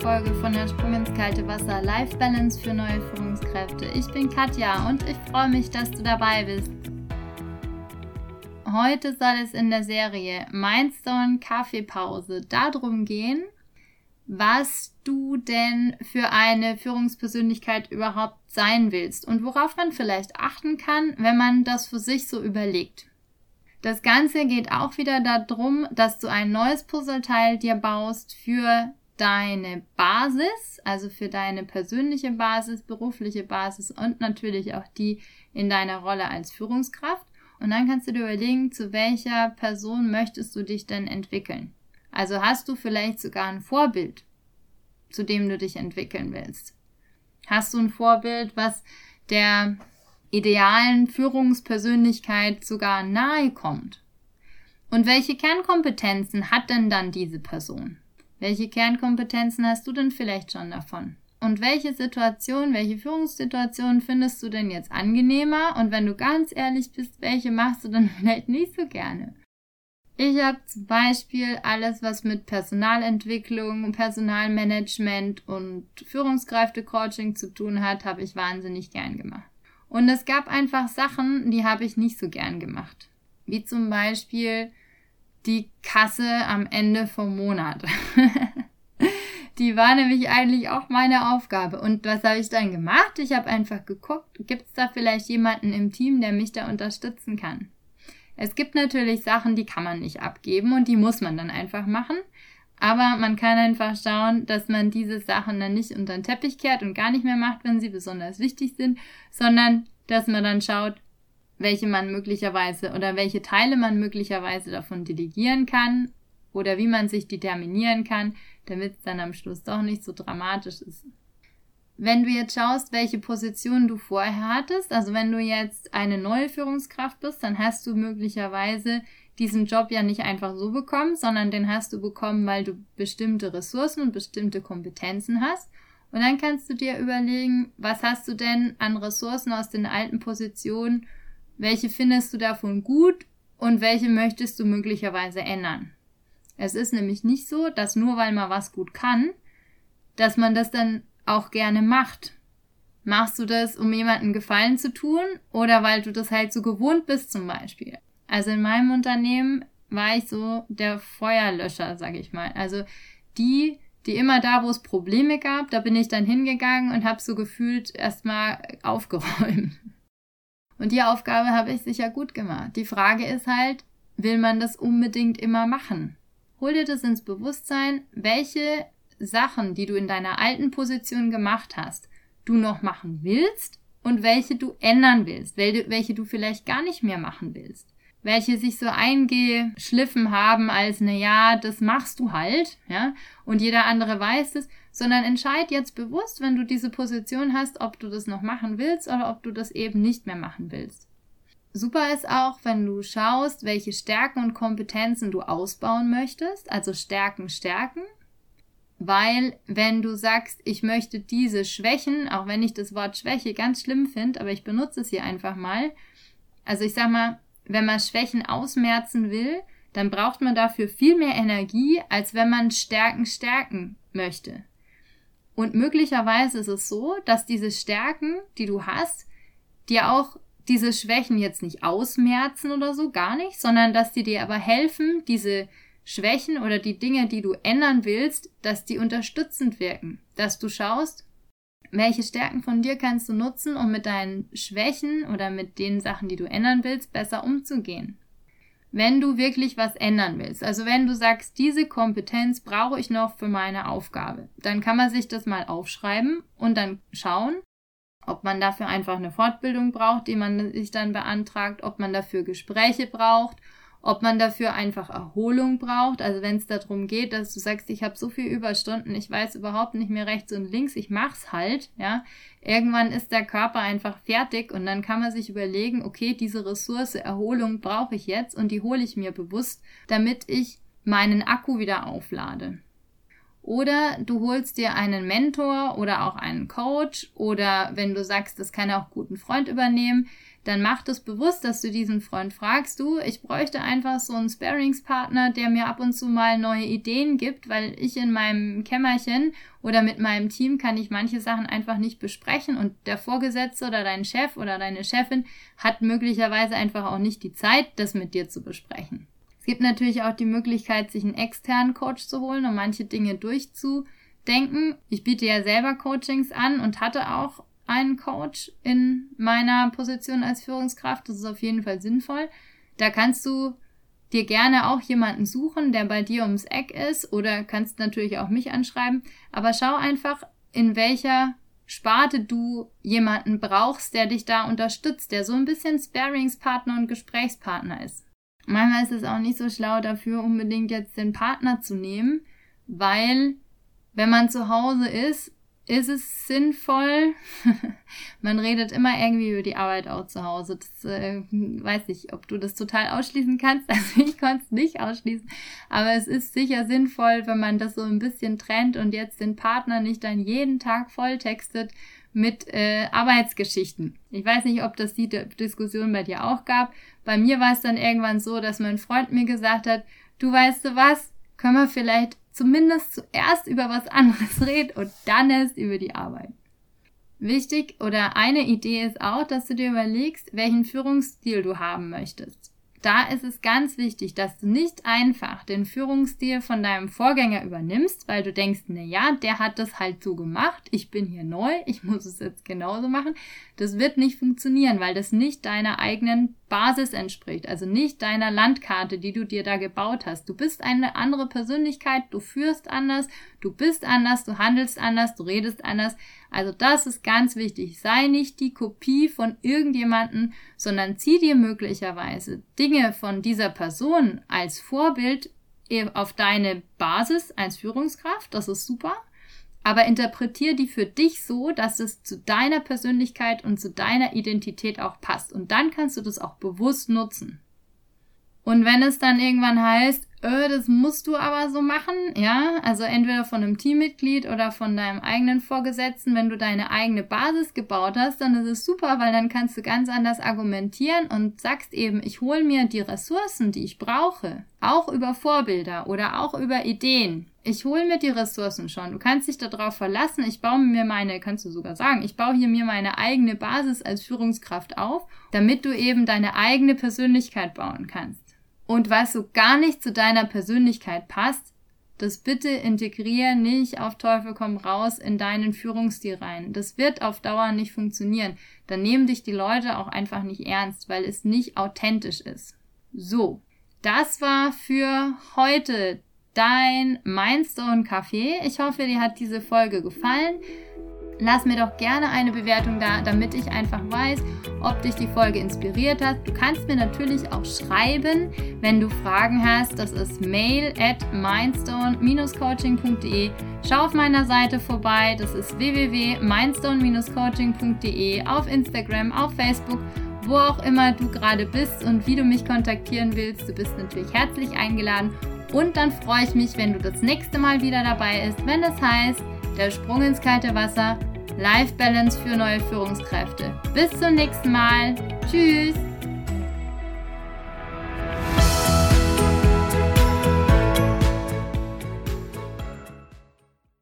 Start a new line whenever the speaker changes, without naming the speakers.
Folge von der Sprung ins kalte Wasser Life Balance für neue Führungskräfte. Ich bin Katja und ich freue mich, dass du dabei bist. Heute soll es in der Serie Mindstone Kaffeepause darum gehen, was du denn für eine Führungspersönlichkeit überhaupt sein willst und worauf man vielleicht achten kann, wenn man das für sich so überlegt. Das Ganze geht auch wieder darum, dass du ein neues Puzzleteil dir baust für deine Basis, also für deine persönliche Basis, berufliche Basis und natürlich auch die in deiner Rolle als Führungskraft. Und dann kannst du dir überlegen, zu welcher Person möchtest du dich denn entwickeln. Also hast du vielleicht sogar ein Vorbild, zu dem du dich entwickeln willst. Hast du ein Vorbild, was der idealen Führungspersönlichkeit sogar nahe kommt? Und welche Kernkompetenzen hat denn dann diese Person? Welche Kernkompetenzen hast du denn vielleicht schon davon? Und welche Situation, welche Führungssituation findest du denn jetzt angenehmer? Und wenn du ganz ehrlich bist, welche machst du dann vielleicht nicht so gerne? Ich habe zum Beispiel alles, was mit Personalentwicklung, Personalmanagement und Führungskräftecoaching zu tun hat, habe ich wahnsinnig gern gemacht. Und es gab einfach Sachen, die habe ich nicht so gern gemacht. Wie zum Beispiel die Kasse am Ende vom Monat. die war nämlich eigentlich auch meine Aufgabe. Und was habe ich dann gemacht? Ich habe einfach geguckt, gibt es da vielleicht jemanden im Team, der mich da unterstützen kann? Es gibt natürlich Sachen, die kann man nicht abgeben und die muss man dann einfach machen. Aber man kann einfach schauen, dass man diese Sachen dann nicht unter den Teppich kehrt und gar nicht mehr macht, wenn sie besonders wichtig sind, sondern dass man dann schaut, welche man möglicherweise oder welche Teile man möglicherweise davon delegieren kann oder wie man sich determinieren kann, damit es dann am Schluss doch nicht so dramatisch ist. Wenn du jetzt schaust, welche Position du vorher hattest, also wenn du jetzt eine neue Führungskraft bist, dann hast du möglicherweise diesen Job ja nicht einfach so bekommen, sondern den hast du bekommen, weil du bestimmte Ressourcen und bestimmte Kompetenzen hast. Und dann kannst du dir überlegen, was hast du denn an Ressourcen aus den alten Positionen welche findest du davon gut und welche möchtest du möglicherweise ändern? Es ist nämlich nicht so, dass nur weil man was gut kann, dass man das dann auch gerne macht. Machst du das, um jemanden Gefallen zu tun oder weil du das halt so gewohnt bist zum Beispiel? Also in meinem Unternehmen war ich so der Feuerlöscher, sag ich mal. Also die, die immer da, wo es Probleme gab, da bin ich dann hingegangen und habe so gefühlt erstmal aufgeräumt. Und die Aufgabe habe ich sicher gut gemacht. Die Frage ist halt, will man das unbedingt immer machen? Hol dir das ins Bewusstsein, welche Sachen, die du in deiner alten Position gemacht hast, du noch machen willst und welche du ändern willst, welche du vielleicht gar nicht mehr machen willst welche sich so eingeschliffen haben als, na ja, das machst du halt, ja, und jeder andere weiß es, sondern entscheid jetzt bewusst, wenn du diese Position hast, ob du das noch machen willst oder ob du das eben nicht mehr machen willst. Super ist auch, wenn du schaust, welche Stärken und Kompetenzen du ausbauen möchtest, also Stärken stärken, weil wenn du sagst, ich möchte diese Schwächen, auch wenn ich das Wort Schwäche ganz schlimm finde, aber ich benutze es hier einfach mal, also ich sag mal, wenn man Schwächen ausmerzen will, dann braucht man dafür viel mehr Energie, als wenn man Stärken stärken möchte. Und möglicherweise ist es so, dass diese Stärken, die du hast, dir auch diese Schwächen jetzt nicht ausmerzen oder so, gar nicht, sondern dass die dir aber helfen, diese Schwächen oder die Dinge, die du ändern willst, dass die unterstützend wirken. Dass du schaust, welche Stärken von dir kannst du nutzen, um mit deinen Schwächen oder mit den Sachen, die du ändern willst, besser umzugehen? Wenn du wirklich was ändern willst, also wenn du sagst, diese Kompetenz brauche ich noch für meine Aufgabe, dann kann man sich das mal aufschreiben und dann schauen, ob man dafür einfach eine Fortbildung braucht, die man sich dann beantragt, ob man dafür Gespräche braucht ob man dafür einfach Erholung braucht. Also wenn es darum geht, dass du sagst, ich habe so viel Überstunden, ich weiß überhaupt nicht mehr rechts und links, ich mach's halt, ja. Irgendwann ist der Körper einfach fertig und dann kann man sich überlegen, okay, diese Ressource Erholung brauche ich jetzt und die hole ich mir bewusst, damit ich meinen Akku wieder auflade. Oder du holst dir einen Mentor oder auch einen Coach oder wenn du sagst, das kann auch gut ein Freund übernehmen, dann mach das bewusst, dass du diesen Freund fragst, du, ich bräuchte einfach so einen Sparingspartner, der mir ab und zu mal neue Ideen gibt, weil ich in meinem Kämmerchen oder mit meinem Team kann ich manche Sachen einfach nicht besprechen und der Vorgesetzte oder dein Chef oder deine Chefin hat möglicherweise einfach auch nicht die Zeit, das mit dir zu besprechen. Es gibt natürlich auch die Möglichkeit, sich einen externen Coach zu holen, um manche Dinge durchzudenken. Ich biete ja selber Coachings an und hatte auch einen Coach in meiner Position als Führungskraft. Das ist auf jeden Fall sinnvoll. Da kannst du dir gerne auch jemanden suchen, der bei dir ums Eck ist oder kannst natürlich auch mich anschreiben. Aber schau einfach, in welcher Sparte du jemanden brauchst, der dich da unterstützt, der so ein bisschen Sparingspartner und Gesprächspartner ist. Manchmal ist es auch nicht so schlau dafür, unbedingt jetzt den Partner zu nehmen, weil wenn man zu Hause ist, ist es sinnvoll. Man redet immer irgendwie über die Arbeit auch zu Hause. Das äh, weiß ich, ob du das total ausschließen kannst. Also ich konnte es nicht ausschließen. Aber es ist sicher sinnvoll, wenn man das so ein bisschen trennt und jetzt den Partner nicht dann jeden Tag volltextet mit äh, Arbeitsgeschichten. Ich weiß nicht, ob das die Diskussion bei dir auch gab. Bei mir war es dann irgendwann so, dass mein Freund mir gesagt hat, du weißt du was, können wir vielleicht zumindest zuerst über was anderes reden und dann erst über die Arbeit. Wichtig oder eine Idee ist auch, dass du dir überlegst, welchen Führungsstil du haben möchtest da ist es ganz wichtig, dass du nicht einfach den Führungsstil von deinem Vorgänger übernimmst, weil du denkst, na ja, der hat das halt so gemacht, ich bin hier neu, ich muss es jetzt genauso machen. Das wird nicht funktionieren, weil das nicht deiner eigenen Basis entspricht, also nicht deiner Landkarte, die du dir da gebaut hast. Du bist eine andere Persönlichkeit, du führst anders, du bist anders, du handelst anders, du redest anders. Also das ist ganz wichtig. Sei nicht die Kopie von irgendjemanden, sondern zieh dir möglicherweise Dinge von dieser Person als Vorbild auf deine Basis als Führungskraft. Das ist super. Aber interpretier die für dich so, dass es zu deiner Persönlichkeit und zu deiner Identität auch passt. Und dann kannst du das auch bewusst nutzen. Und wenn es dann irgendwann heißt, öh, das musst du aber so machen, ja, also entweder von einem Teammitglied oder von deinem eigenen Vorgesetzten, wenn du deine eigene Basis gebaut hast, dann ist es super, weil dann kannst du ganz anders argumentieren und sagst eben, ich hole mir die Ressourcen, die ich brauche, auch über Vorbilder oder auch über Ideen. Ich hole mir die Ressourcen schon. Du kannst dich darauf verlassen. Ich baue mir meine, kannst du sogar sagen, ich baue hier mir meine eigene Basis als Führungskraft auf, damit du eben deine eigene Persönlichkeit bauen kannst. Und was so gar nicht zu deiner Persönlichkeit passt, das bitte integriere nicht auf Teufel komm raus in deinen Führungsstil rein. Das wird auf Dauer nicht funktionieren. Dann nehmen dich die Leute auch einfach nicht ernst, weil es nicht authentisch ist. So, das war für heute dein Mindstone Café. Ich hoffe, dir hat diese Folge gefallen. Lass mir doch gerne eine Bewertung da, damit ich einfach weiß, ob dich die Folge inspiriert hat. Du kannst mir natürlich auch schreiben, wenn du Fragen hast. Das ist mail at mindstone-coaching.de. Schau auf meiner Seite vorbei. Das ist www.mindstone-coaching.de auf Instagram, auf Facebook, wo auch immer du gerade bist und wie du mich kontaktieren willst. Du bist natürlich herzlich eingeladen. Und dann freue ich mich, wenn du das nächste Mal wieder dabei bist, wenn es heißt, der Sprung ins kalte Wasser, Life Balance für neue Führungskräfte. Bis zum nächsten Mal. Tschüss.